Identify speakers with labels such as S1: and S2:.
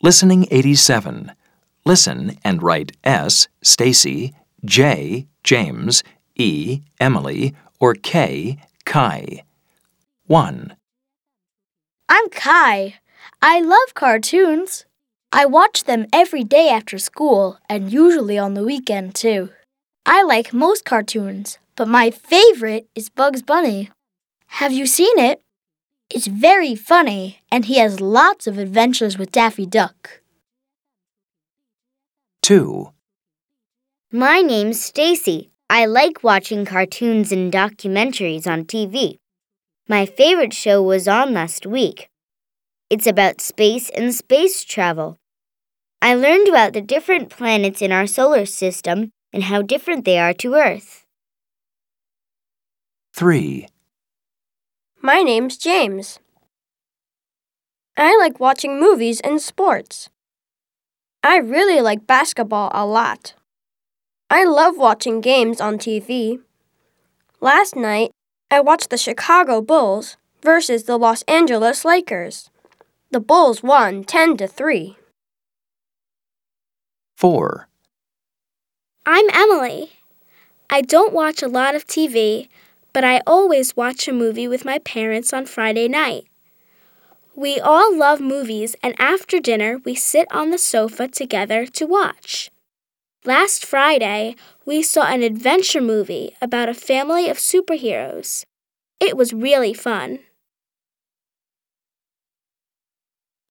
S1: Listening 87. Listen and write S, Stacy, J, James, E, Emily, or K, Kai. 1.
S2: I'm Kai. I love cartoons. I watch them every day after school and usually on the weekend too. I like most cartoons, but my favorite is Bugs Bunny. Have you seen it? It's very funny, and he has lots of adventures with Daffy Duck.
S1: 2.
S3: My name's Stacy. I like watching cartoons and documentaries on TV. My favorite show was on last week. It's about space and space travel. I learned about the different planets in our solar system and how different they are to Earth.
S1: 3.
S4: My name's James. I like watching movies and sports. I really like basketball a lot. I love watching games on TV. Last night, I watched the Chicago Bulls versus the Los Angeles Lakers. The Bulls won 10 to 3.
S1: 4.
S5: I'm Emily. I don't watch a lot of TV, but I always watch a movie with my parents on Friday night. We all love movies, and after dinner, we sit on the sofa together to watch. Last Friday, we saw an adventure movie about a family of superheroes. It was really fun.